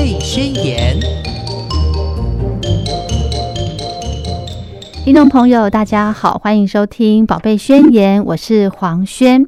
贝宣言》。听众朋友，大家好，欢迎收听《宝贝宣言》，我是黄轩。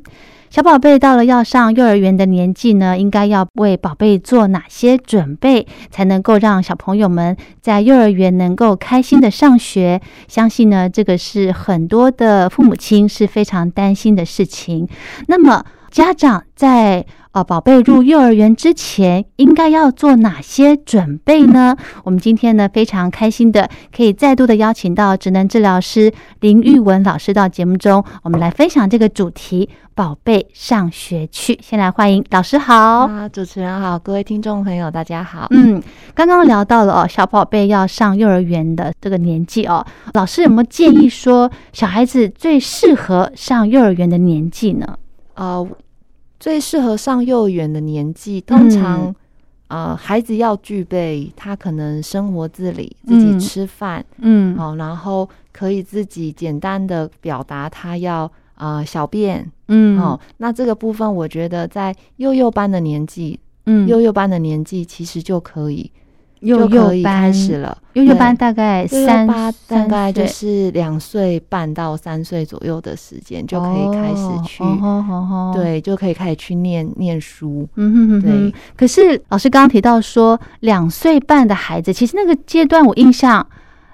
小宝贝到了要上幼儿园的年纪呢，应该要为宝贝做哪些准备，才能够让小朋友们在幼儿园能够开心的上学？相信呢，这个是很多的父母亲是非常担心的事情。那么，家长在呃宝贝入幼儿园之前，应该要做哪些准备呢？我们今天呢非常开心的可以再度的邀请到职能治疗师林玉文老师到节目中，我们来分享这个主题“宝贝上学去”。先来欢迎老师好，啊，主持人好，各位听众朋友大家好。嗯，刚刚聊到了哦，小宝贝要上幼儿园的这个年纪哦，老师有没有建议说小孩子最适合上幼儿园的年纪呢？呃，最适合上幼儿园的年纪，通常、呃孩子要具备他可能生活自理，自己嗯。吃饭，嗯。好、然后可以自己简单的表达他要呃小便，嗯。哦，那这个部分我觉得在幼幼班的年纪，嗯。幼幼班的年纪其实就可以幼幼班开始了，幼幼对班大概三班大概就是两岁半到三岁左右的时间就可以开始去，对，就可以开始去念念书。嗯哼哼哼对。可是老师刚刚提到说，两岁半的孩子，其实那个阶段我印象，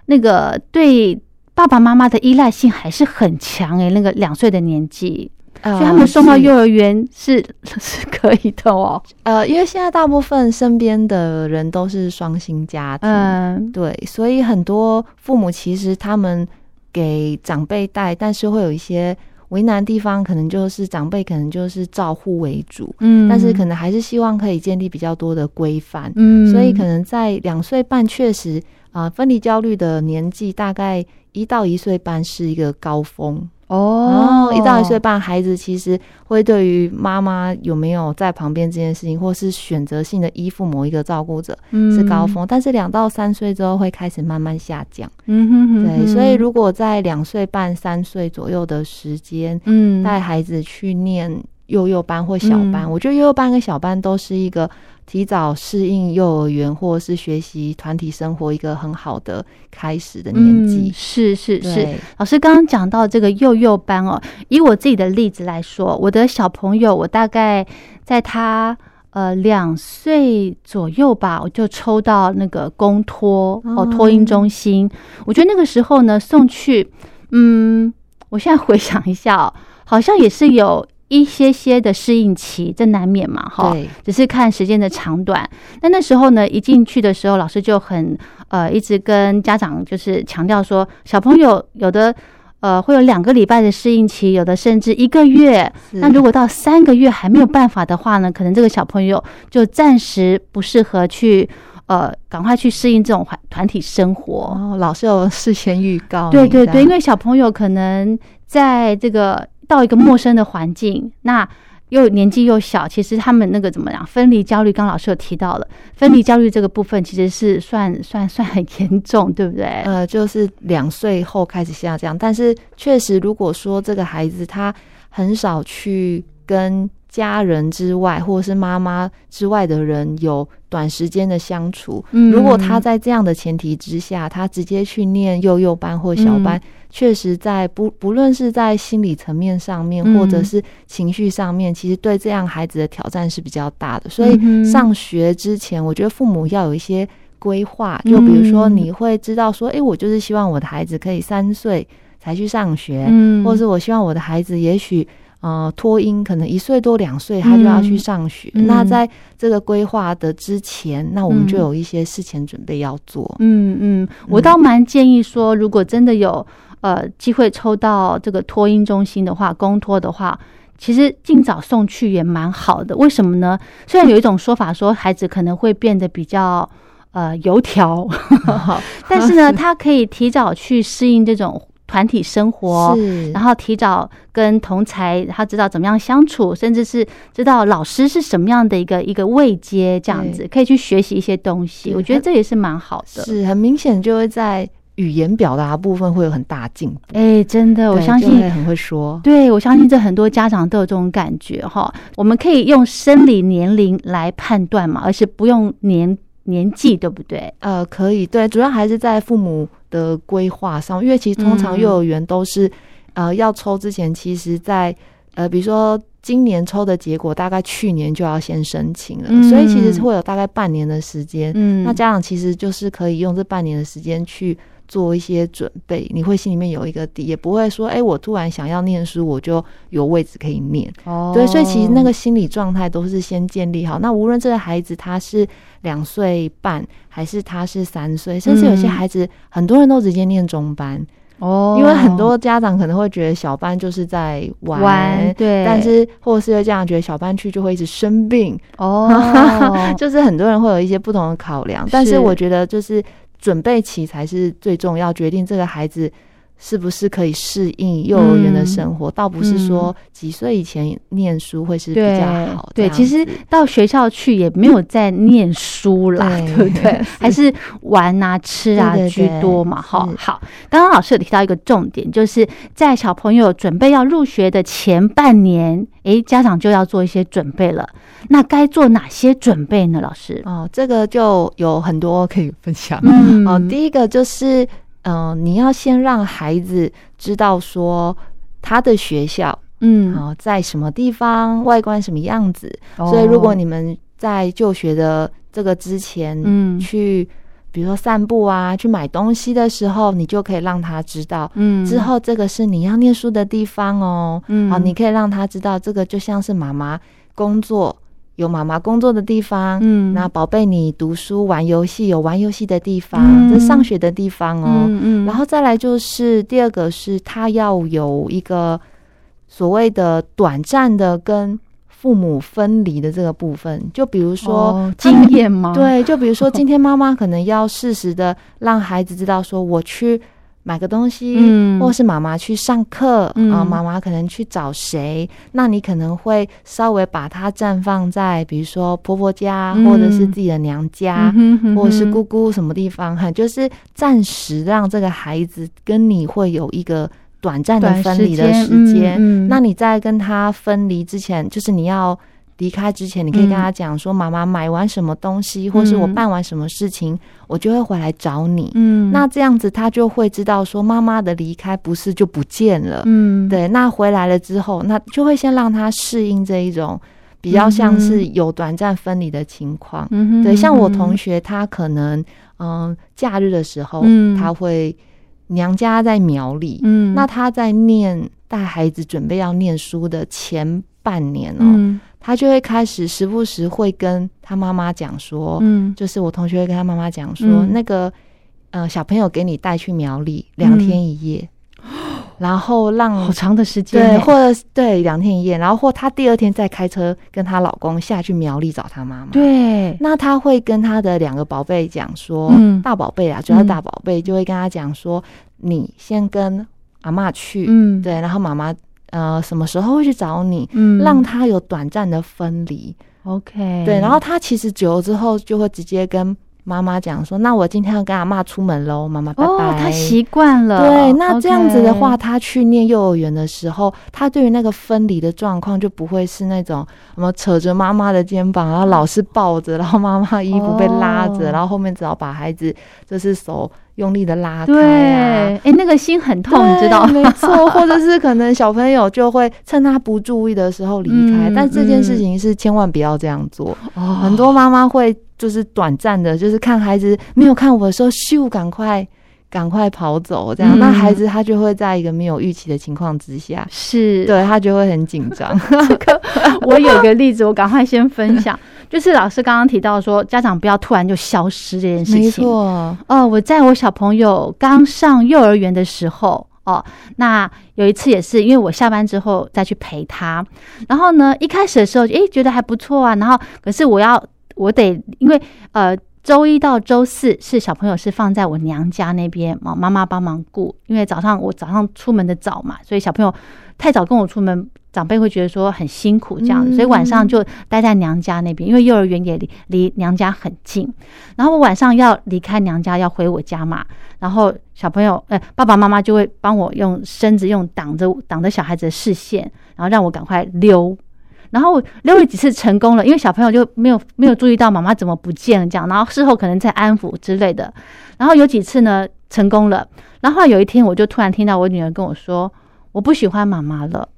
那个对爸爸妈妈的依赖性还是很强诶、那个两岁的年纪，所所以他们送到幼儿园是是可以的哦。呃，因为现在大部分身边的人都是双薪家庭，嗯对，所以很多父母其实他们给长辈带，但是会有一些为难的地方，可能就是长辈可能就是照护为主，嗯但是可能还是希望可以建立比较多的规范，嗯所以可能在两岁半确实啊、呃分离焦虑的年纪大概一到一岁半是一个高峰。哦一到一岁半，孩子其实会对于妈妈有没有在旁边这件事情，或是选择性的依附某一个照顾者是高，峰，但是两到三岁之后会开始慢慢下降。嗯哼哼。对，所以如果在两岁半、三岁左右的时间，嗯。带孩子去念幼幼班或小班，嗯我觉得幼幼班跟小班都是一个提早适应幼儿园或是学习团体生活一个很好的开始的年纪嗯。是是是，老师刚刚讲到这个幼幼班哦，以我自己的例子来说，我的小朋友，我大概在他呃两岁左右吧，我就抽到那个公托哦哦托婴中心。我觉得那个时候呢送去，嗯，我现在回想一下哦，好像也是有一些些的适应期，这难免嘛，哈。只是看时间的长短。那那时候呢，一进去的时候，老师就很呃一直跟家长就是强调说，小朋友有的呃会有两个礼拜的适应期，有的甚至一个月。那如果到三个月还没有办法的话呢，可能这个小朋友就暂时不适合去呃赶快去适应这种团团体生活。哦，老师有事先预告，对对对，因为为小朋友可能在这个到一个陌生的环境，那又年纪又小，其实他们那个怎么讲，分离焦虑，刚刚老师有提到了，分离焦虑这个部分其实是算算算很严重，对不对？呃，就是两岁后开始下降，但是确实，如果说这个孩子他很少去跟家人之外，或者是妈妈之外的人有短时间的相处，嗯。如果他在这样的前提之下，他直接去念幼幼班或小班，确实在不不论是在心理层面上面，嗯。或者是情绪上面，其实对这样孩子的挑战是比较大的。所以上学之前，我觉得父母要有一些规划，就比如说嗯你会知道说，诶，我就是希望我的孩子可以三岁才去上学，嗯。或者是我希望我的孩子也许。呃，托婴可能一岁多两岁他就要去上学，嗯。那在这个规划的之前，那我们就嗯。有一些事前准备要做。嗯嗯，我倒蛮建议说，如果真的有呃机会抽到这个托婴中心的话，公托的话。其实尽早送去也蛮好的，为什么呢？虽然有一种说法说孩子可能会变得比较呃油条，但是呢，他可以提早去适应这种团体生活，然后提早跟同才，他知道怎么样相处，甚至是知道老师是什么样的一个一个位阶，这样子可以去学习一些东西。我觉得这也是蛮好的。是很明显就会在语言表达部分会有很大进步。哎，真的，我相信很会说。对，我相信这很多家长都有这种感觉哈。我们可以用生理年龄来判断嘛，而是不用年年纪，对不对？呃，可以，对，主要还是在父母的规划上，因为其实通常幼儿园都是，呃，要抽之前，其实在呃，比如说今年抽的结果，大概去年就要先申请了，所以其实是会有大概半年的时间。嗯，那家长其实就是可以用这半年的时间去。做一些准备，你会心里面有一个底，也不会说，哎，我突然想要念书，我就有位置可以念。哦，对，所以其实那个心理状态都是先建立好。那无论这个孩子他是两岁半，还是他是三岁，甚至有些孩子，很多人都直接念中班。哦，因为很多家长可能会觉得小班就是在玩，对，但是或者是会这样觉得小班去就会一直生病。哦，就是很多人会有一些不同的考量，但是我觉得就是。准备期才是最重要，决定这个孩子是不是可以适应幼儿园的生活，倒不是说几岁以前念书会是比较好。对，其实到学校去也没有在念书啦，对不对？还是玩啊、吃啊居多嘛。哈，好。刚刚老师有提到一个重点，就是在小朋友准备要入学的前半年，诶，家长就要做一些准备了。那该做哪些准备呢？老师哦，这个就有很多可以分享。嗯，哦，第一个就是，嗯，你要先让孩子知道说他的学校，嗯，哦，在什么地方，外观什么样子。所以，如果你们在就学的这个之前，嗯，去比如说散步啊，去买东西的时候，你就可以让他知道，嗯，之后这个是你要念书的地方哦，嗯，好，你可以让他知道，这个就像是妈妈工作。有妈妈工作的地方，嗯，那宝贝你读书玩游戏有玩游戏的地方，这上学的地方哦，嗯，然后再来就是第二个是他要有一个所谓的短暂的跟父母分离的这个部分，就比如说经验吗？对，就比如说今天妈妈可能要适时的让孩子知道说我去。买个东西，嗯，或是妈妈去上课啊，妈妈可能去找谁？那你可能会稍微把它暂放在，比如说婆婆家，或者是自己的娘家，或者是姑姑什么地方哈，就是暂时让这个孩子跟你会有一个短暂的分离的时间。那你在跟他分离之前，就是你要。离开之前，你可以跟他讲说：“妈妈买完什么东西，或是我办完什么事情，我就会回来找你。”嗯，那这样子他就会知道说，妈妈的离开不是就不见了。嗯，对。那回来了之后，那就会先让他适应这一种比较像是有短暂分离的情况。嗯对。像我同学，他可能嗯，假日的时候，他会娘家在苗栗。嗯，那他在念带孩子准备要念书的前半年哦。他就会开始时不时会跟他妈妈讲说，嗯，就是我同学会跟他妈妈讲说，那个呃小朋友给你带去苗栗两天一夜，然后让好长的时间，对，或者对两天一夜，然后或他第二天再开车跟她老公下去苗栗找他妈妈，对，那他会跟他的两个宝贝讲说，嗯，大宝贝啊，主要大宝贝就会跟他讲说，你先跟阿妈去，嗯，对，然后妈妈。呃，什么时候会去找你？嗯，让他有短暂的分离。OK，对，然后他其实久了之后就会直接跟妈妈讲说：“那我今天要跟阿妈出门喽，妈妈拜拜。”他习惯了。对，那这样子的话，他去念幼儿园的时候，他对于那个分离的状况就不会是那种什么扯着妈妈的肩膀，然后老是抱着，然后妈妈衣服被拉着，然后后面只好把孩子就是手。用力的拉开啊！哎，那个心很痛，你知道吗？没错，或者是可能小朋友就会趁他不注意的时候离开，但这件事情是千万不要这样做。很多妈妈会就是短暂的，就是看孩子没有看我的时候，咻，赶快赶快跑走，这样那孩子他就会在一个没有预期的情况之下，是对他就会很紧张。这个我有个例子，我赶快先分享。就是老师刚刚提到说，家长不要突然就消失这件事情。没错，哦，我在我小朋友刚上幼儿园的时候，哦，那有一次也是因为我下班之后再去陪他，然后呢，一开始的时候，诶，觉得还不错啊，然后可是我要我得因为呃，周一到周四是小朋友是放在我娘家那边，妈妈妈帮忙顾，因为早上我早上出门的早嘛，所以小朋友太早跟我出门。长辈会觉得说很辛苦这样子，所以晚上就待在娘家那边，因为幼儿园也离离娘家很近。然后我晚上要离开娘家要回我家嘛，然后小朋友呃爸爸妈妈就会帮我用身子用挡着挡着小孩子的视线，然后让我赶快溜。然后溜了几次成功了，因为小朋友就没有没有注意到妈妈怎么不见了这样，然后事后可能在安抚之类的。然后有几次呢成功了，然后后有一天我就突然听到我女儿跟我说：“我不喜欢妈妈了。”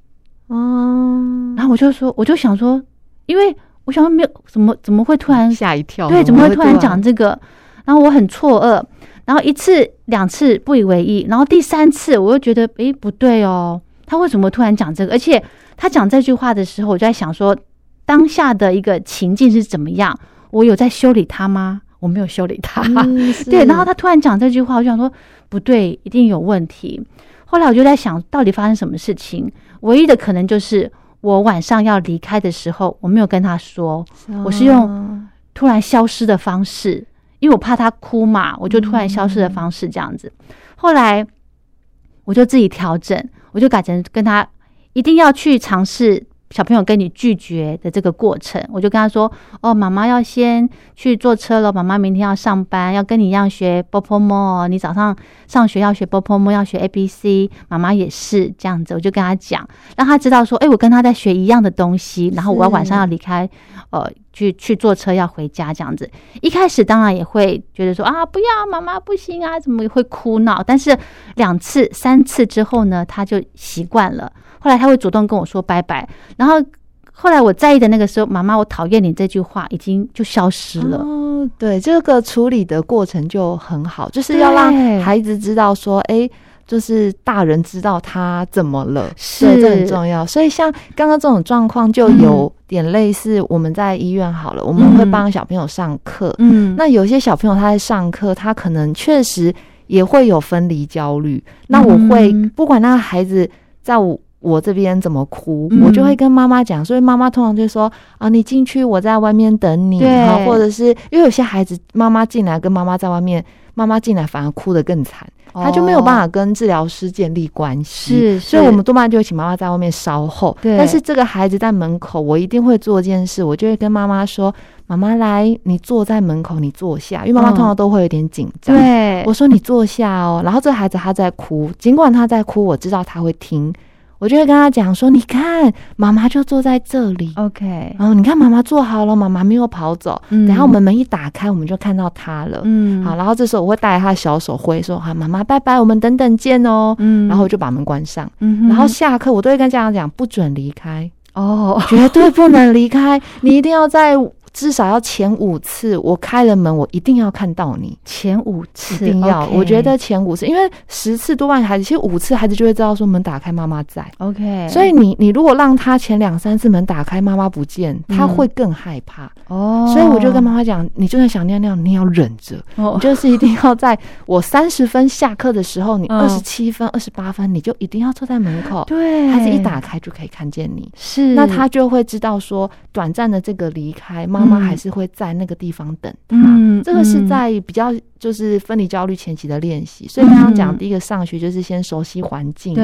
哦，然后我就说，我就想说，因为我想说没有怎么怎么会突然吓一跳，对，怎么会突然讲这个？然后我很错愕，然后一次两次不以为意，然后第三次我又觉得，诶，不对哦，他为什么突然讲这个？而且他讲这句话的时候，我就在想说，当下的一个情境是怎么样？我有在修理他吗？我没有修理他，对。然后他突然讲这句话，我就想说，不对，一定有问题。后来我就在想，到底发生什么事情？唯一的可能就是我晚上要离开的时候，我没有跟他说，我是用突然消失的方式，因为我怕他哭嘛，我就突然消失的方式这样子。后来我就自己调整，我就改成跟他一定要去尝试。小朋友跟你拒绝的这个过程，我就跟他说：“哦，妈妈要先去坐车了，妈妈明天要上班，要跟你一样学波波摸。你早上上学要学波波摸，要学 A B C，妈妈也是这样子。”我就跟他讲，让他知道说：“哎，我跟他在学一样的东西。”然后我要晚上要离开，呃，去去坐车要回家这样子。一开始当然也会觉得说：“啊，不要，妈妈不行啊，怎么会哭闹？”但是两次、三次之后呢，他就习惯了。后来他会主动跟我说拜拜，然后后来我在意的那个时候，妈妈，我讨厌你这句话已经就消失了。哦，对，这个处理的过程就很好，就是要让孩子知道说，哎，就是大人知道他怎么了，是这很重要。所以像刚刚这种状况，就有点类似我们在医院好了，我们会帮小朋友上课。嗯，那有些小朋友他在上课，他可能确实也会有分离焦虑。那我会不管那个孩子在我。我这边怎么哭，我就会跟妈妈讲，所以妈妈通常就说啊，你进去，我在外面等你，或者是因为有些孩子妈妈进来跟妈妈在外面，妈妈进来反而哭得更惨，他就没有办法跟治疗师建立关系，是，所以我们多半就会请妈妈在外面稍后，但是这个孩子在门口，我一定会做一件事，我就会跟妈妈说，妈妈来，你坐在门口，你坐下，因为妈妈通常都会有点紧张，对，我说你坐下哦，然后这孩子他在哭，尽管他在哭，我知道他会听。我就会跟他讲说：“你看，妈妈就坐在这里，OK。然后你看，妈妈坐好了，妈妈没有跑走。等下我们门一打开，我们就看到她了。嗯，好。然后这时候我会带他小手挥说：‘好，妈妈拜拜，我们等等见哦。’嗯，然后我就把门关上。嗯，然后下课我都会跟家长讲，不准离开哦，绝对不能离开，你一定要在。”至少要前五次，我开了门，我一定要看到你。前五次一定要，我觉得前五次，因为十次多半孩子，其实五次孩子就会知道说门打开，妈妈在。OK，所以你你如果让他前两三次门打开，妈妈不见，他会更害怕。哦，所以我就跟妈妈讲，你就算想尿尿，你要忍着，你就是一定要在我三十分下课的时候，你二十七分、二十八分，你就一定要坐在门口。对，孩子一打开就可以看见你，是，那他就会知道说短暂的这个离开妈。妈妈还是会在那个地方等他，这个是在比较就是分离焦虑前期的练习。所以刚刚讲第一个上学就是先熟悉环境嘛，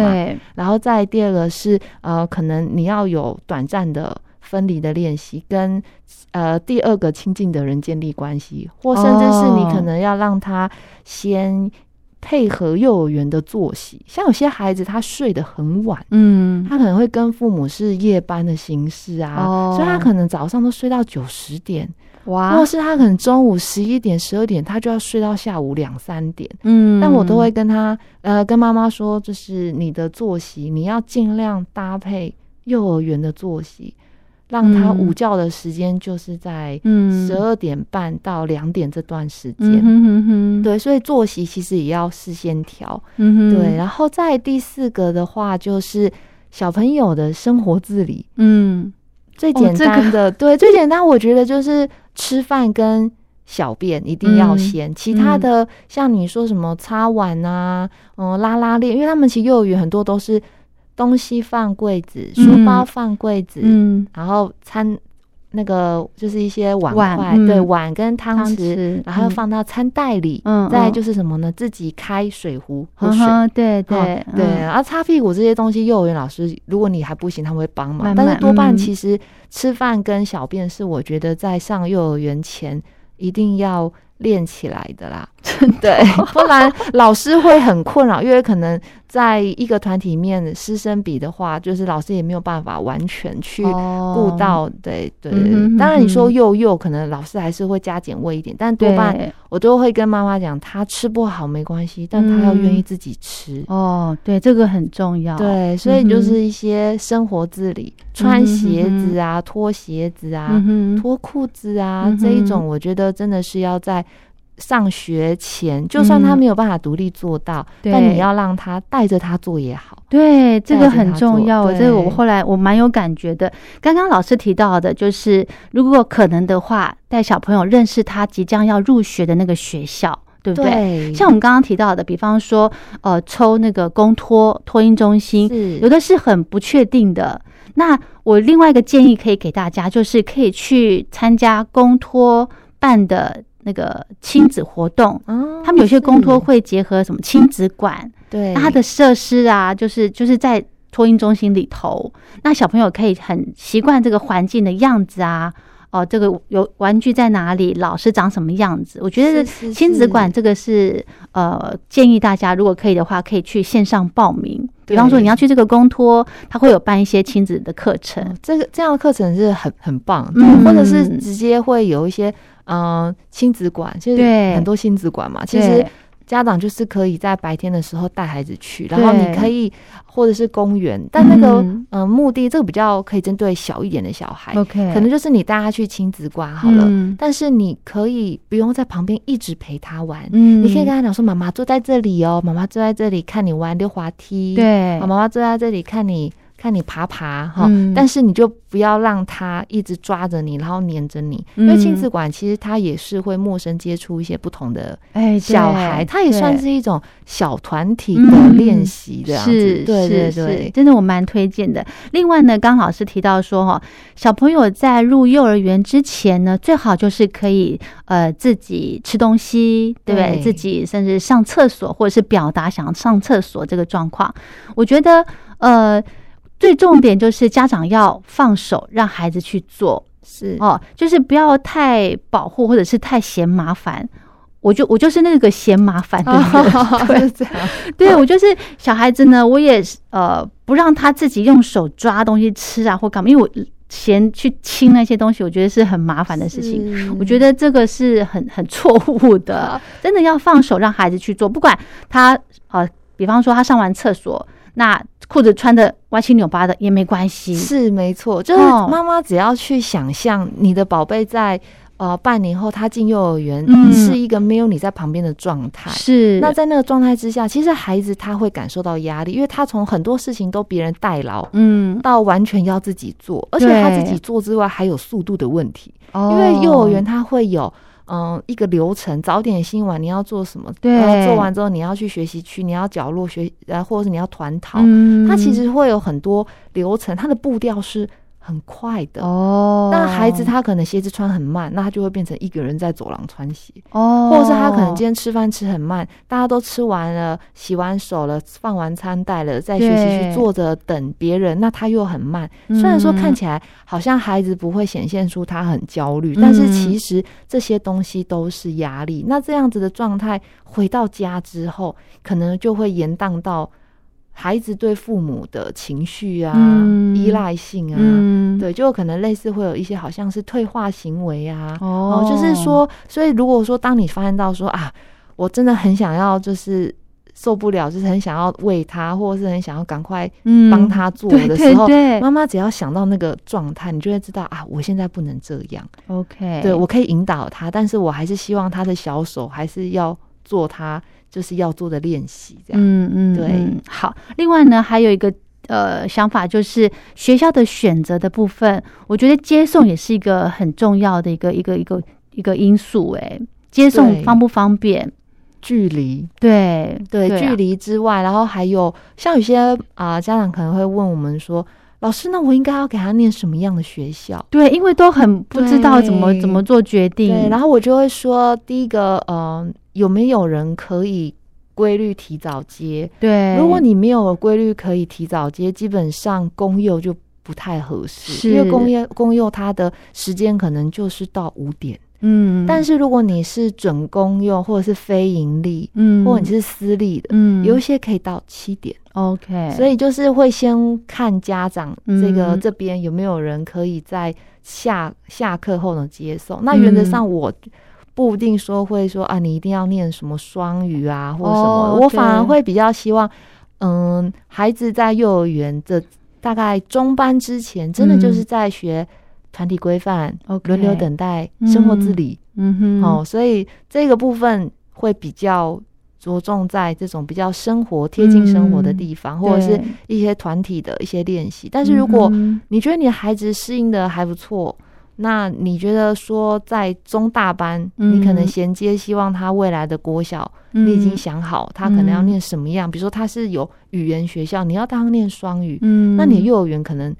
然后再第二个是呃，可能你要有短暂的分离的练习，跟呃第二个亲近的人建立关系，或甚至是你可能要让他先。配合幼儿园的作息，像有些孩子他睡得很晚，嗯，他可能会跟父母是夜班的形式啊，所以他可能早上都睡到九十点，哇，或是他可能中午十一点、十二点，他就要睡到下午两三点，嗯，但我都会跟他呃跟妈妈说，就是你的作息，你要尽量搭配幼儿园的作息。让他午觉的时间就是在十二点半到两点这段时间，对，所以作息其实也要事先调，对。然后在第四个的话，就是小朋友的生活自理，嗯，最简单的，对，最简单，我觉得就是吃饭跟小便一定要先，其他的像你说什么擦碗啊，嗯，拉拉链，因为他们其实幼儿园很多都是。东西放柜子，书包放柜子，嗯，然后餐那个就是一些碗筷，对，碗跟汤匙，然后放到餐袋里，嗯，再就是什么呢？自己开水壶喝水，对对对，然后擦屁股这些东西，幼儿园老师如果你还不行，他们会帮忙，但是多半其实吃饭跟小便是我觉得在上幼儿园前一定要练起来的啦。对，不然老师会很困扰，因为可能在一个团体里面师生比的话，就是老师也没有办法完全去顾到。对对，当然你说幼幼，可能老师还是会加减喂一点，但多半我都会跟妈妈讲，他吃不好没关系，但他要愿意自己吃。哦，对，这个很重要。对，所以就是一些生活自理，穿鞋子啊，脱鞋子啊，脱裤子啊，这一种，我觉得真的是要在。上学前，就算他没有办法独立做到，但你要让他带着他做也好。对，这个很重要。这个我后来我蛮有感觉的。刚刚老师提到的，就是如果可能的话，带小朋友认识他即将要入学的那个学校，对不对？像我们刚刚提到的，比方说，呃，抽那个公托托婴中心，有的是很不确定的。那我另外一个建议可以给大家，就是可以去参加公托办的。那个亲子活动，他们有些公托会结合什么亲子馆，对，那它的设施啊，就是就是在托婴中心里头，那小朋友可以很习惯这个环境的样子啊，哦，这个有玩具在哪里，老师长什么样子，我觉得亲子馆这个是呃建议大家如果可以的话，可以去线上报名。比方说你要去这个公托，他会有办一些亲子的课程，这个这样的课程是很很棒，或者是直接会有一些嗯亲子馆，其实很多亲子馆嘛，其实。家长就是可以在白天的时候带孩子去，然后你可以或者是公园，但那个嗯。目的这个比较可以针对小一点的小孩，OK，可能就是你带他去亲子馆好了，但是你可以不用在旁边一直陪他玩，嗯，你可以跟他讲说妈妈坐在这里哦，妈妈坐在这里看你玩溜滑梯，对，妈妈坐在这里看你。看你爬爬哈，但是你就不要让他一直抓着你，然后黏着你。因为亲子馆其实他也是会陌生接触一些不同的哎小孩，他也算是一种小团体的练习这样子。对对对，真的我蛮推荐的。另外呢，刚老师提到说哈，小朋友在入幼儿园之前呢，最好就是可以呃自己吃东西，对不对？自己甚至上厕所或者是表达想要上厕所这个状况，我觉得呃。最重点就是家长要放手，让孩子去做，是。哦，就是不要太保护或者是太嫌麻烦。我就我就是那个嫌麻烦的人，对，对我就是小孩子呢，我也呃不让他自己用手抓东西吃啊或干嘛，因为我嫌去清那些东西，我觉得是很麻烦的事情。我觉得这个是很 很错误的，真的要放手让孩子去做，不管他呃，比方说他上完厕所。那裤子穿的歪七扭八的也没关系，是没错，就是妈妈只要去想象你的宝贝在呃半年后他进幼儿园是一个没有你在旁边的状态，是。那在那个状态之下，其实孩子他会感受到压力，因为他从很多事情都别人代劳，嗯，到完全要自己做，而且他自己做之外还有速度的问题，因为幼儿园他会有。嗯，一个流程，早点、新晚你要做什么？对，做完之后你要去学习区，你要角落学，呃，或者是你要团讨，它其实会有很多流程，它的步调是。很快的哦，那孩子他可能鞋子穿很慢，那他就会变成一个人在走廊穿鞋哦，或者是他可能今天吃饭吃很慢，大家都吃完了，洗完手了，放完餐袋了，在学习区坐着等别人，那他又很慢。虽然说看起来好像孩子不会显现出他很焦虑，但是其实这些东西都是压力。那这样子的状态回到家之后，可能就会延宕到。孩子对父母的情绪啊，依赖性啊，对，就可能类似会有一些好像是退化行为啊，哦，就是说，所以如果说当你发现到说啊，我真的很想要，就是受不了，就是很想要喂他，或者是很想要赶快帮他做的时候，妈妈只要想到那个状态，你就会知道啊，我现在不能这样，OK，对我可以引导他，但是我还是希望他的小手还是要做他。就是要做的练习，这样。嗯嗯，对。好，另外呢，还有一个呃想法，就是学校的选择的部分，我觉得接送也是一个很重要的一个一个一个一个因素。哎，接送方不方便？距离？对对，距离之外，然后还有像有些啊家长可能会问我们说，老师，那我应该要给他念什么样的学校？对，因为都很不知道怎么怎么做决定。对，然后我就会说，第一个，嗯。有没有人可以规律提早接？对，如果你没有规律可以提早接，基本上公幼就不太合适，因为公幼公幼它的时间可能就是到五点，嗯，但是如果你是准公用或者是非盈利，嗯，或者你是私立的，嗯。有一些可以到七点。OK，所以就是会先看家长这个嗯这边有没有人可以在下下课后呢接送。那原则嗯上我不一定说会说啊，你一定要念什么双语啊或者什么，哦我反而会比较希望，嗯，孩子在幼儿园的大概中班之前，真的就是在学团体规范、嗯 OK 轮流等待、生活自理。嗯哼，哦，所以这个部分会比较着重在这种比较生活贴近生活的地方，或者是一些团体的一些练习。但是如果嗯你觉得你的孩子适应的还不错，那你觉得说在中大班，嗯。你可能衔接希望他未来的国小，哼你已经想好他可能要嗯念什么样，比如说他是有语言学校，你要当念双语，嗯，那你幼儿园可能。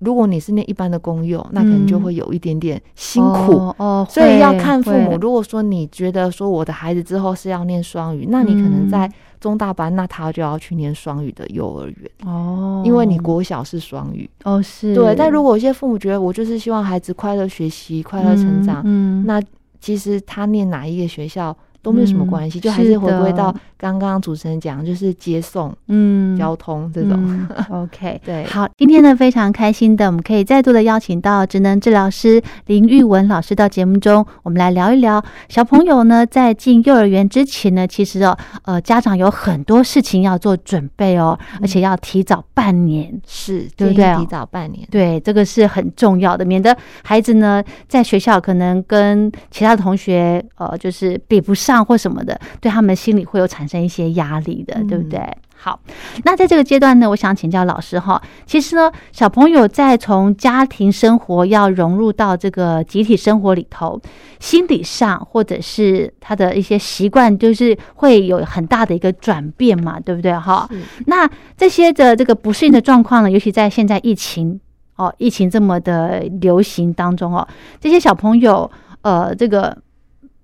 如果你是念一般的公幼，那可能就嗯。会有一点点辛苦，哦，哦所以要看父母。如果说你觉得说我的孩子之后是要念双语，那你可能嗯在中大班，那他就要去念双语的幼儿园，哦，因为你国小是双语。哦是。对，但如果有些父母觉得我就是希望孩子快乐学习、快乐成长，嗯，嗯。那其实他念哪一个学校都没有什么嗯关系，就还是是回归到刚刚主持人讲，就是接送、嗯交通这种。嗯 OK，对，好，今天呢非常开心的，我们可以再度的邀请到职能治疗师林玉文老师到节目中，我们来聊一聊小朋友呢在进幼儿园之前呢，其实哦，呃，家长有很多事情要做准备哦，而且要提早半年。是，对不对提早半年。对，这个是很重要的，免得孩子呢在学校可能跟其他的同学呃就是比不上或什么的，对他们心里会有产生一些压力的，对不嗯对？好，那在这个阶段呢，我想请教老师哈，其实呢，小朋友在从家庭生活要融入到这个集体生活里头，心理上或者是他的一些习惯，就是会有很大的一个转变嘛，对不对哈？那这些的这个不适应的状况呢，尤其在现在疫情哦，疫情这么的流行当中哦，这些小朋友呃，这个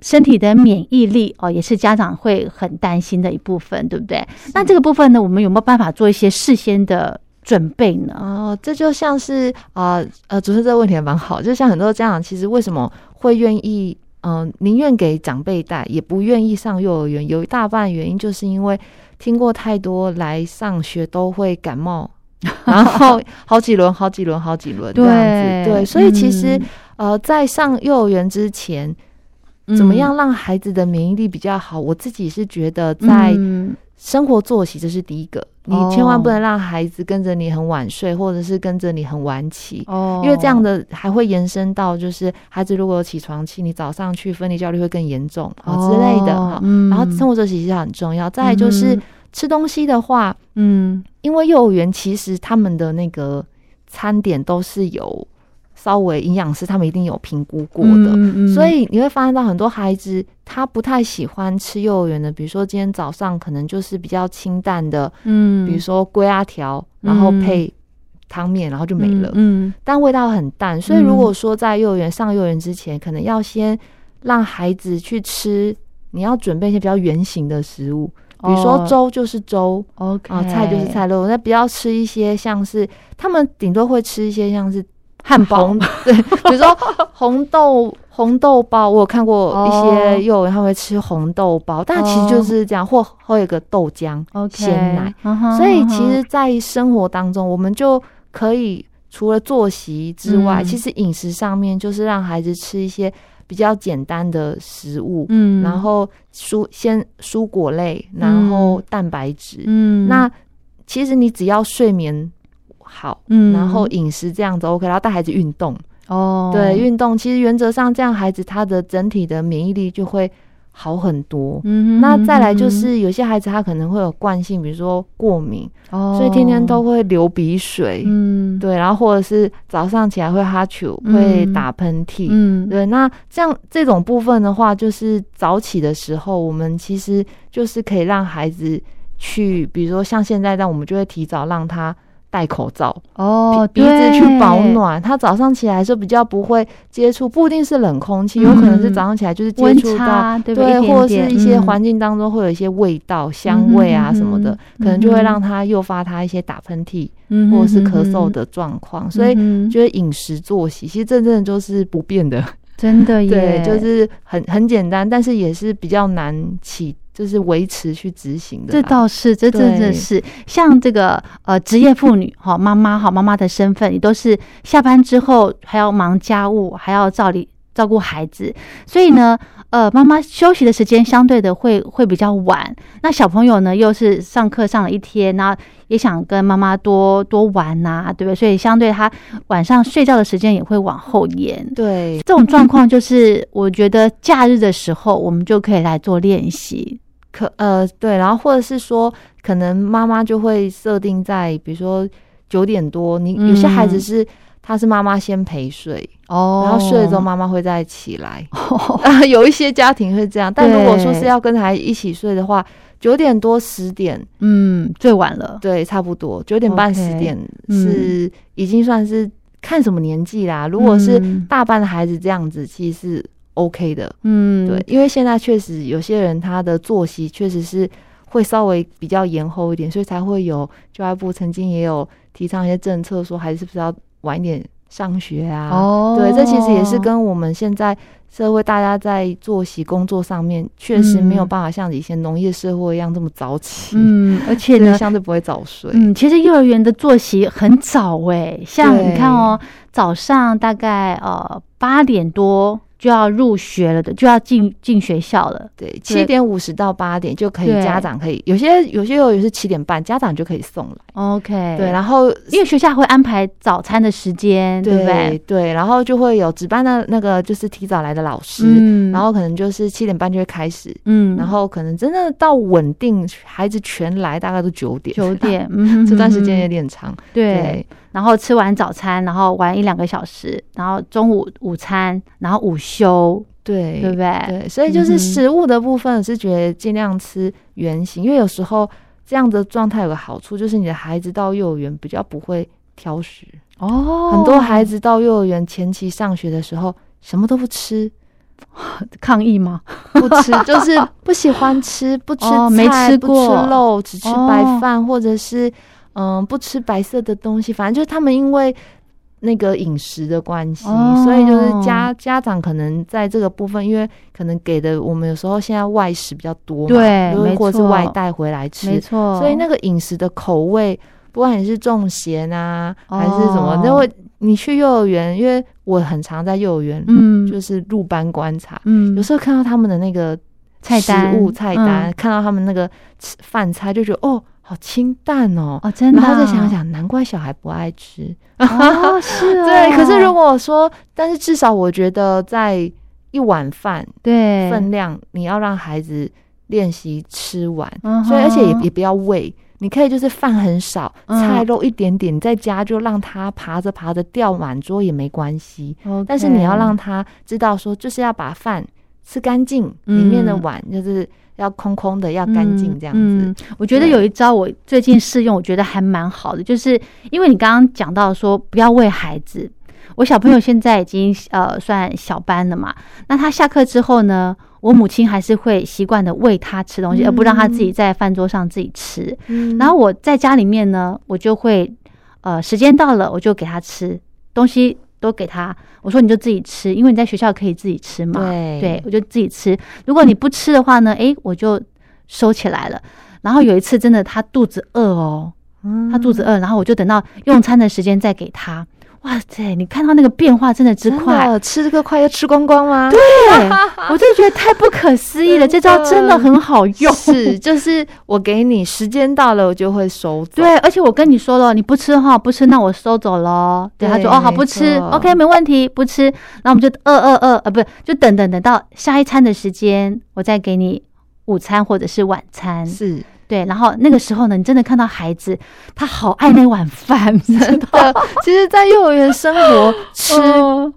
身体的免疫力哦，也是家长会很担心的一部分，对不对？那这个部分呢，我们有没有办法做一些事先的准备呢？哦，这就像是啊呃，主持人这个问题还蛮好，就像很多家长其实为什么会愿意嗯、宁愿给长辈带，也不愿意上幼儿园，有一大半原因就是因为听过太多来上学都会感冒。然后 好几轮、好几轮、好几轮这样子，对，所以其实、呃，在上幼儿园之前，嗯怎么样让孩子的免疫力比较好？我自己是觉得在嗯生活作息这是第一个，你哦千万不能让孩子跟着你很晚睡，或者是跟着你很晚起。哦，因为这样的还会延伸到，就是孩子如果有起床气，你早上去分离焦虑会更严重啊、之类的哈。然后生活作息其实很重要。再来就是嗯吃东西的话，嗯因为幼儿园其实他们的那个餐点都是有稍微营养师他们一定有评估过的，嗯嗯所以你会发现到很多孩子他不太喜欢吃幼儿园的，比如说今天早上可能就是比较清淡的，嗯，比如说龟啊条，然后配汤面，然后就没了，嗯但味道很淡。所以如果说在幼儿园上幼儿园之前，可能要先让孩子去吃，你要准备一些比较圆形的食物。比如说哦粥就是粥，，OK。啊，菜就是菜肉，那不要吃一些像是他们顶多会吃一些像是汉堡。红 对，比如说红豆红豆包，我有看过一哦些幼儿园他会吃红豆包，但其实就是这样，或喝一个豆浆。鲜奶。所以其实，在生活当中，我们就可以除了作息之外，嗯。其实饮食上面就是让孩子吃一些比较简单的食物，嗯，然后蔬先蔬果类，然后蛋白质，嗯，那其实你只要睡眠好，嗯。然后饮食这样子 OK，然后带孩子运动，哦，对，运动其实原则上这样孩子他的整体的免疫力就会好很多。嗯哼，那再来就是有些孩子他可能会有惯性，比如说过敏，哦，所以天天都会流鼻水，嗯。对，然后或者是早上起来会哈啾，嗯。会打喷嚏，嗯。对，那这样这种部分的话，就是早起的时候，我们其实就是可以让孩子去，比如说像现在这样，我们就会提早让他戴口罩，哦，鼻子去保暖。他早上起来的时候比较不会接触，不一定是冷空气，有可能是早上起来就是接温触到。差，对或者是一些嗯环境当中会有一些味道、香味啊什么的，嗯可能就会嗯让他诱发他一些打喷嚏嗯或者是咳嗽的状况。所以嗯哼觉得饮食作息其实这真的就是不变的真的耶，对，就是很很简单，但是也是比较难起，就是维持去执行的这。倒是，这真的是像这个呃职业妇女哈，妈妈哈，妈妈的身份，你都是下班之后还要忙家务，还要照理照顾孩子，所以呢，呃，妈妈休息的时间相对的会会比较晚。那小朋友呢，又是上课上了一天，那也想跟妈妈多多玩呐、对不对？所以相对他晚上睡觉的时间也会往后延。对这种状况就是，我觉得假日的时候，我们就可以来做练习。可呃对，然后或者是说，可能妈妈就会设定在，比如说九点多，你有些孩子嗯是。他是妈妈先陪睡，哦然后睡了之后妈妈会再起来。啊，有一些家庭会这样，但如果说是要跟孩子一起睡的话，九点多十点，嗯，最晚了。对，差不多九点半十点嗯是已经算是看什么年纪啦。如果是嗯大班的孩子这样子，其实是 OK 的。嗯，对，因为现在确实有些人他的作息确实是会稍微比较延后一点，所以才会有教育部曾经也有提倡一些政策，说孩子是不是要晚一点上学啊？哦，对，这其实也是跟我们现在社会大家在作息工作上面，确实没有嗯办法像以前农业社会一样这么早起，嗯，而且对，呢，相对不会早睡。嗯，其实幼儿园的作息很早诶，像你看哦，早上大概呃八点多就要入学了的，就要进进学校了。对，七点五十到八点就可以，家长可以有些有些幼儿园是七点半，家长就可以送来。OK，对，然后因为学校会安排早餐的时间，对不对？对，然后就会有值班的那个就是提早来的老师，嗯，然后可能就是七点半就会开始，嗯，然后可能真的到稳定孩子全来大概都九点，九点，嗯，这段时间有点长。对。然后吃完早餐，然后玩一两个小时，然后中午午餐，然后午休，对对不对？对，所以就是食物的部分，我是觉得尽量吃原形，因为有时候这样的状态有个好处，就是你的孩子到幼儿园比较不会挑食。哦很多孩子到幼儿园前期上学的时候，什么都不吃，抗议吗？不吃 就是不喜欢吃，不吃哦没菜不吃过吃肉，只吃哦白饭，或者是嗯不吃白色的东西，反正就是他们因为。那个饮食的关系，哦。所以就是家家长可能在这个部分，因为可能给的我们有时候现在外食比较多嘛，就是对或者是外带回来吃，没错，所以那个饮食的口味，不管你是重咸啊，哦。还是什么，那会你去幼儿园，因为我很常在幼儿园，嗯。就是入班观察，嗯。有时候看到他们的那个菜单食物菜单，嗯。看到他们那个吃饭菜，就觉得哦，好清淡哦。哦，真的啊，然后再想想，难怪小孩不爱吃。哦，是哦，对，可是如果说，但是至少我觉得，在一碗饭对。分量，你要让孩子练习吃完，嗯所以而且也也不要喂，你可以就是饭很少，嗯。菜肉一点点，你在家就让他爬着爬着掉满桌也没关系。但是你要让他知道说，就是要把饭吃干净，嗯里面的碗就是要空空的，要干净这样子。嗯嗯我觉得有一招我最近试用，我觉得还蛮好的，就是因为你刚刚讲到说不要喂孩子，我小朋友现在已经呃算小班了嘛，那他下课之后呢，我母亲还是会习惯的喂他吃东西，嗯而不让他自己在饭桌上自己吃。嗯然后我在家里面呢，我就会呃时间到了，我就给他吃东西。都给他，我说你就自己吃，因为你在学校可以自己吃嘛。对对，我就自己吃。如果你不吃的话呢，诶，我就收起来了。然后有一次真的他肚子饿哦，他肚子饿，然后我就等到用餐的时间再给他。哇塞，你看到那个变化真的之真快，的吃这个快要吃光光吗？对，我真的觉得太不可思议了，这招真的很好用。是，就是我给你时间到了，我就会收走。对，而且我跟你说了，你不吃哈，不吃，那我收走喽。对，他说哦好，不吃，OK，没问题，不吃。然后我们就饿饿饿，呃，不是，就等等等到下一餐的时间，我再给你午餐或者是晚餐。是对，然后那个时候呢，你真的看到孩子他好爱那碗饭，真的的。其实，在幼儿园生活，吃哦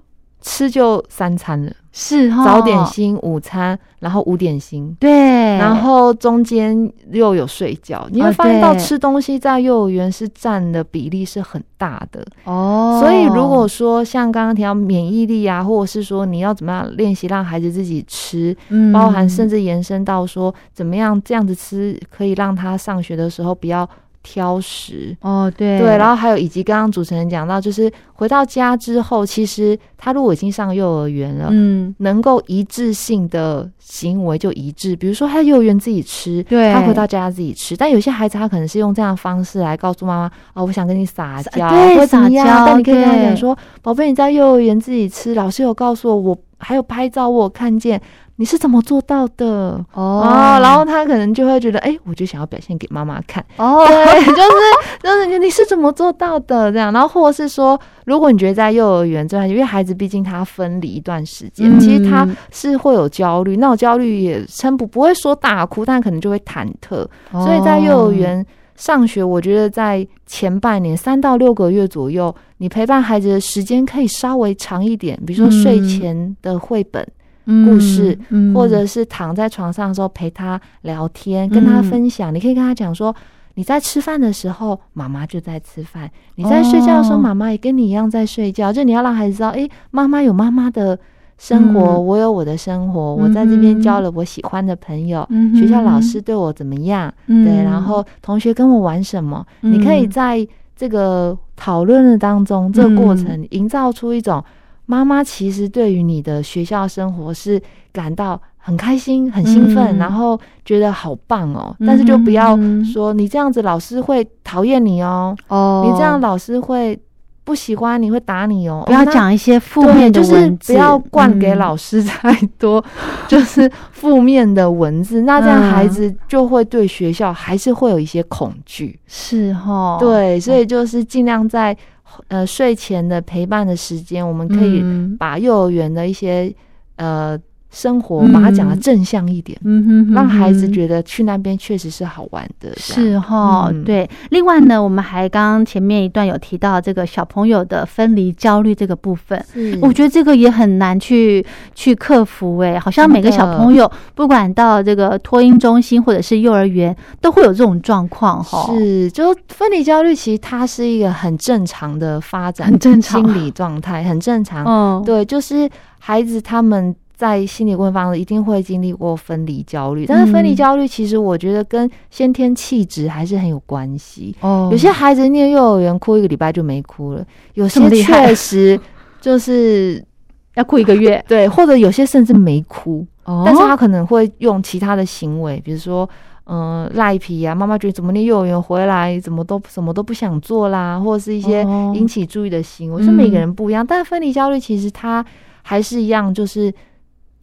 吃就三餐了，是哈，早点心、午餐，然后五点心。对，然后中间又有睡觉，你会哦发现到吃东西在幼儿园是占的比例是很大的。哦，所以如果说像刚刚提到免疫力啊，或者是说你要怎么样练习让孩子自己吃，嗯。包含甚至延伸到说怎么样这样子吃可以让他上学的时候不要挑食。哦，对。对，然后还有以及刚刚主持人讲到，就是回到家之后，其实他如果已经上幼儿园了，嗯，能够一致性的行为就一致，比如说他幼儿园自己吃，对。他回到家自己吃。但有些孩子他可能是用这样的方式来告诉妈妈，哦，我想跟你撒娇，对撒娇但你可以跟他讲说，宝贝，你在幼儿园自己吃，老师有告诉我，我还有拍照，我看见。你是怎么做到的？哦然后他可能就会觉得，哎、我就想要表现给妈妈看，哦，对，就是就是你你是怎么做到的这样，然后或者是说，如果你觉得在幼儿园这段，因为孩子毕竟他分离一段时间，嗯其实他是会有焦虑，那种焦虑也撑不不会说大哭，但可能就会忐忑，所以在幼儿园。上学，我觉得在前半年三到六个月左右，你陪伴孩子的时间可以稍微长一点，比如说睡嗯前的绘本，嗯故事，嗯或者是躺在床上的时候陪他聊天，跟他嗯分享。你可以跟他讲说，你在吃饭的时候，妈妈就在吃饭；你在睡觉的时候，哦妈妈也跟你一样在睡觉。就你要让孩子知道，诶，妈妈有妈妈的生活，嗯。我有我的生活，我在这边交了我喜欢的朋友，嗯学校老师对我怎么样，嗯。对，然后同学跟我玩什么，你可以嗯在这个讨论的当中，这个过程营造出一种妈妈其实对于你的学校生活是感到很开心、很兴奋，嗯。然后觉得好棒哦。但是就不要嗯说你这样子老师会讨厌你哦，哦，你这样老师会不喜欢你，会打你哦。不要讲一些负，面的就是不要灌给嗯。老师太多，就是负面的文字，那这样嗯。孩子就会对学校还是会有一些恐惧。是哈，对，所以就是尽量在呃睡前的陪伴的时间，我们可以嗯。把幼儿园的一些呃生活嗯把它讲的正向一点，嗯哼哼让孩子觉得去那边确实是好玩的。是哈，嗯对。另外呢，我们还刚刚前面一段有提到这个小朋友的分离焦虑这个部分，我觉得这个也很难去去克服哎、好像每个小朋友不管到这个托婴中心或者是幼儿园，都会有这种状况哈。是，就分离焦虑，其实它是一个很正常的发展，很正常心理状态，很正常。嗯，对，就是孩子他们在心理过程当中一定会经历过分离焦虑，但是分离嗯焦虑其实我觉得跟先天气质还是很有关系。哦。有些孩子念幼儿园哭一个礼拜就没哭了，有些确实就是 要哭一个月，对，或者有些甚至没哭，哦。但是他可能会用其他的行为，比如说。嗯，赖皮啊，妈妈觉得怎么念幼儿园回来，怎么都什么都不想做啦，或者是一些哦。引起注意的行为，是每个嗯人不一样。但分离焦虑其实它还是一样，就是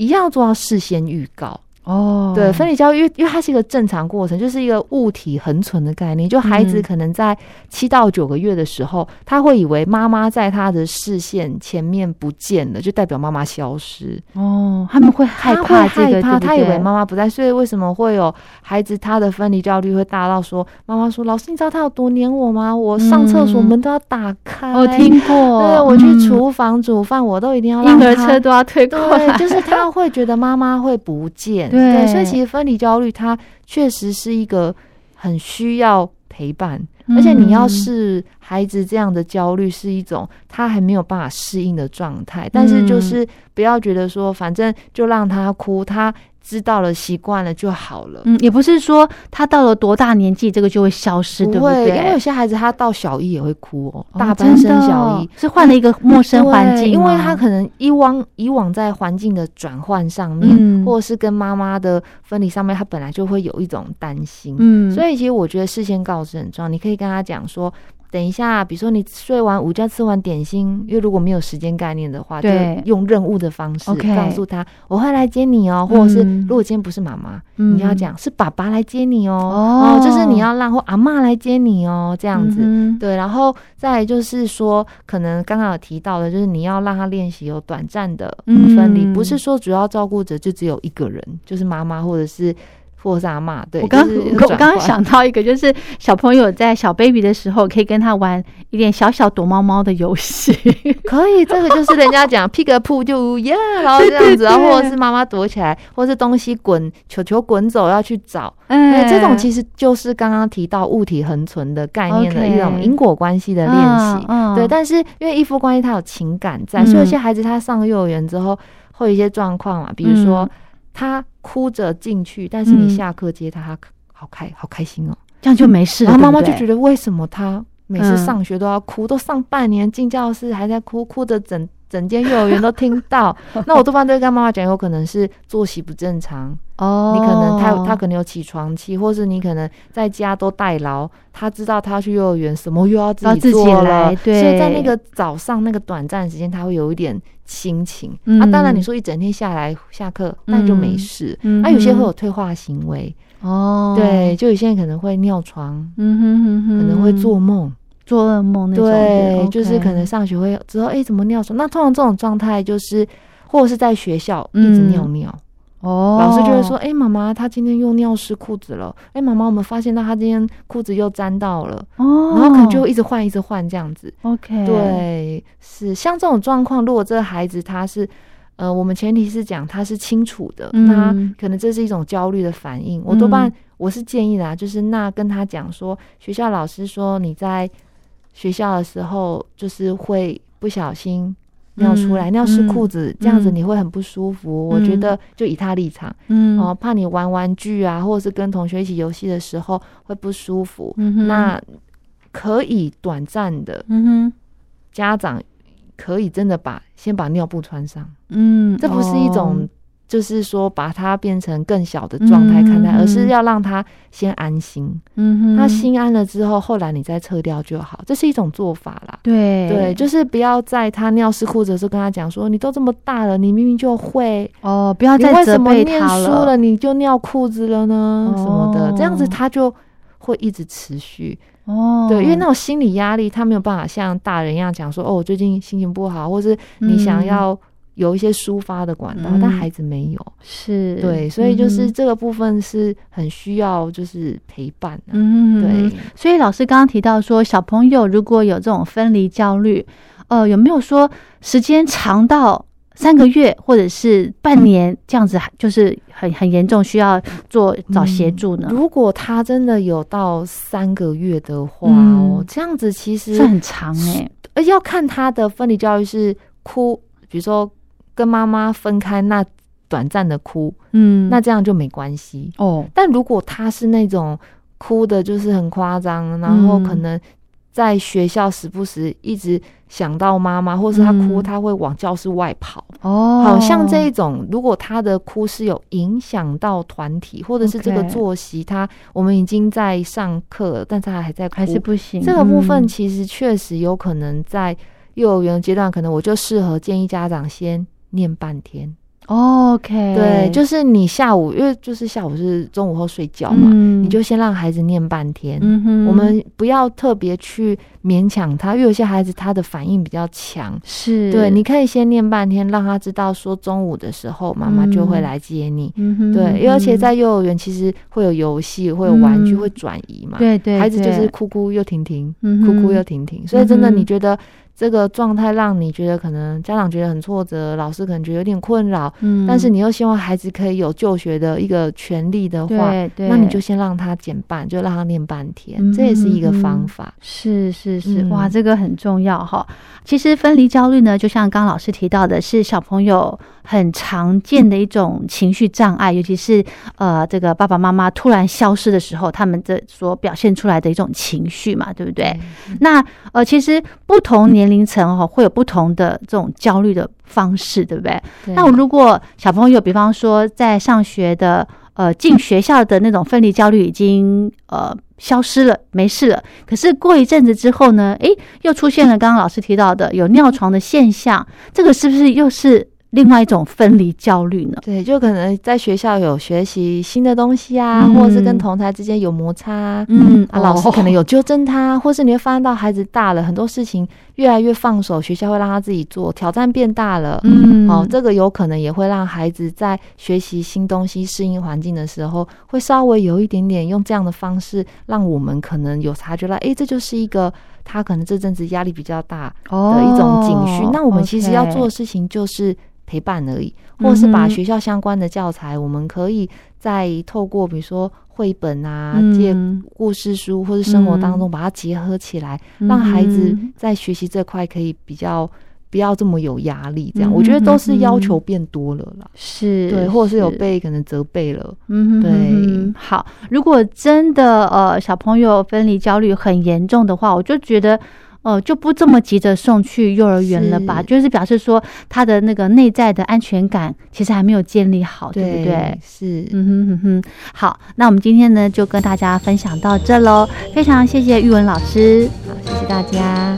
一样做到事先预告。哦，对，分离焦虑，因为因为它是一个正常过程，就是一个物体恒存的概念。就孩子嗯可能在七到九个月的时候，他会以为妈妈在他的视线前面不见了，就代表妈妈消失。哦，他们会害怕这个，他以为妈妈不在，所以为什么会有孩子他的分离焦虑会大到说，妈妈说：“老师，你知道他有多黏我吗？我上厕所嗯门都要打开。”我听过，对我去嗯厨房煮饭，我都一定要婴儿车都要推过来，对，就是他会觉得妈妈会不见，对。所以其实分离焦虑它确实是一个很需要陪伴，而且你要嗯是孩子这样的焦虑是一种他还没有办法适应的状态，但是就是不要觉得说反正就让他哭，他知道了习惯了就好了。嗯，也不是说他到了多大年纪这个就会消失，对不，对？因为有些孩子他到小一也会哭哦，哦大班升小一哦，是换了一个陌生环境对因为他可能以往以往在环境的转换上面，嗯或者是跟妈妈的分离上面，他本来就会有一种担心。嗯，所以其实我觉得事先告知很重要，你可以跟他讲说。等一下，比如说你睡完午觉吃完点心，因为如果没有时间概念的话，就对用任务的方式告诉他我会来接你哦，或者是嗯如果今天不是妈妈，嗯。你要讲是爸爸来接你哦，哦。就是你要让或阿妈来接你哦，这样子。嗯对，然后再就是说，可能刚刚有提到的，就是你要让他练习有短暂的分离，嗯。不是说主要照顾者就只有一个人，就是妈妈或者是或者是阿嬷。对，我刚就是我刚刚想到一个，就是小朋友在小 baby 的时候，可以跟他玩一点小小躲猫猫的游戏。可以，这个就是人家讲 pick up 就耶，然后这样子，然后或者是妈妈躲起来，或是东西滚球球滚走要去找，哎对，这种其实就是刚刚提到物体恒存的概念的一种因果关系的练习。嗯对，但是因为依附关系它有情感在，嗯所以有些孩子他上幼儿园之后会有一些状况嘛，比如说嗯他哭着进去，但是你嗯下课接他，他好开好开心哦。这样就没事了。然后妈妈就觉得为什么他每次嗯上学都要哭，都上半年进教室还在哭，哭的整整间幼儿园都听到。那我多半都会跟妈妈讲，有可能是作息不正常，哦，你可能他他可能有起床气，或是你可能在家都代劳，他知道他要去幼儿园，什么又要自己己做了，来对所以在那个早上那个短暂时间，他会有一点心情。嗯。啊，当然你说一整天下来下课，那就没事。嗯。那、有些会有退化行为，哦，对，就有些人可能会尿床，嗯哼哼哼，可能会做梦，做噩梦那种，对，就是可能上学会之后，哎、怎么尿床？那通常这种状态就是，或者是在学校一直嗯尿尿。哦，老师就会说：“哎、妈妈，他今天又尿湿裤子了。哎、妈妈，我们发现到他今天裤子又沾到了，哦，然后可能就一直换，一直换这样子。OK，，对，是像这种状况，如果这个孩子他是，呃，我们前提是讲他是清楚的，嗯那可能这是一种焦虑的反应。我多半我是建议啦，就是那跟他讲说，学校老师说你在学校的时候就是会不小心。”尿出来，嗯尿湿裤子，这样子嗯。你会很不舒服。我觉得就以他立场，嗯，哦，怕你玩玩具啊，或者是跟同学一起游戏的时候会不舒服。嗯，那可以短暂的，嗯哼，家长可以真的把先把尿布穿上，嗯，这不是一种哦就是说把它变成更小的状态看待，嗯而是要让他先安心。嗯哼，他心安了之后，后来你再撤掉就好，这是一种做法啦。对对，就是不要在他尿湿裤子的时候跟他讲说，你都这么大了，你明明就会，哦，不要再责为什么念备他书了你就尿裤子了呢？什么的，这样子哦他就会一直持续。哦，对，因为那种心理压力，他没有办法像大人一样讲说，哦，我最近心情不好，或是你想嗯要有一些抒发的管道，嗯。但孩子没有。是。对，所以就是这个部分是很需要就是陪伴的、嗯哼对，所以老师刚刚提到说，小朋友如果有这种分离焦虑，呃，有没有说时间长到三个月或者是半年这样子，就是很很严重，需要做找协助呢？如果他真的有到三个月的话这样子其实算很长哎、而要看他的分离教育是哭，比如说跟妈妈分开那短暂的哭，嗯，那这样就没关系。哦，但如果他是那种哭的，就是很夸张，然后嗯。可能在学校时不时一直想到妈妈，或是他哭，嗯。他会往教室外跑。哦，好像这一种，如果他的哭是有影响到团体，或者是这个作息，他我们已经在上课了，但他还在哭，还是不行。这个部分嗯。其实确实有可能在幼儿园阶段，可能我就适合建议家长先念半天。OK，对，就是你下午，因为就是下午是中午后睡觉嘛，嗯你就先让孩子念半天。嗯哼，我们不要特别去勉强他，因为有些孩子他的反应比较强。是对，你可以先念半天，让他知道说中午的时候妈妈就会来接你。嗯哼，对，因为而且嗯在幼儿园其实会有游戏，会有玩具，嗯会转移嘛。对对，孩子就是哭哭又停停，嗯哭哭又停停，所以真的，你觉得这个状态让你觉得可能家长觉得很挫折，老师可能觉得有点困扰，嗯，但是你又希望孩子可以有就学的一个权利的话，对对，那你就先让他减半，就让他练半天，嗯这也是一个嗯方法。是是是，嗯哇，这个很重要哈。其实分离焦虑呢，就像刚刚老师提到的，是小朋友很常见的一种情绪障碍，尤其是呃，这个爸爸妈妈突然消失的时候，他们这所表现出来的一种情绪嘛，对不对？那呃，其实不同年龄层哈、会有不同的这种焦虑的方式，对不对？对那我如果小朋友，比方说在上学的呃进学校的那种分离焦虑已经呃消失了，没事了，可是过一阵子之后呢，诶，又出现了刚刚老师提到的有尿床的现象，这个是不是又是另外一种分离焦虑呢？对，就可能在学校有学习新的东西啊，嗯或者是跟同台之间有摩擦啊。嗯啊，老师可能有纠正他，或是你会发现到孩子大了，很多事情越来越放手，学校会让他自己做，挑战变大了。嗯哦，这个有可能也会让孩子在学习新东西、适应环境的时候，会稍微有一点点用这样的方式，让我们可能有察觉到，诶，这就是一个他可能这阵子压力比较大哦的一种警讯。那我们其实要做的事情就是陪伴而已，或是把学校相关的教材，我们可以再透过比如说绘本啊、嗯。借故事书或是生活当中把它结合起来，让孩子嗯在学习这块可以比较不要这么有压力，这样、嗯我觉得都是要求变多了啦。是，对，或者是有被可能责备了，嗯对。好。如果真的呃小朋友分离焦虑很严重的话，我就觉得。呃，就不这么急着送去幼儿园了吧？是就是表示说他的那个内在的安全感其实还没有建立好，对不对？是，嗯哼哼哼，好，那我们今天呢就跟大家分享到这喽，非常谢谢玉文老师。好，谢谢大家。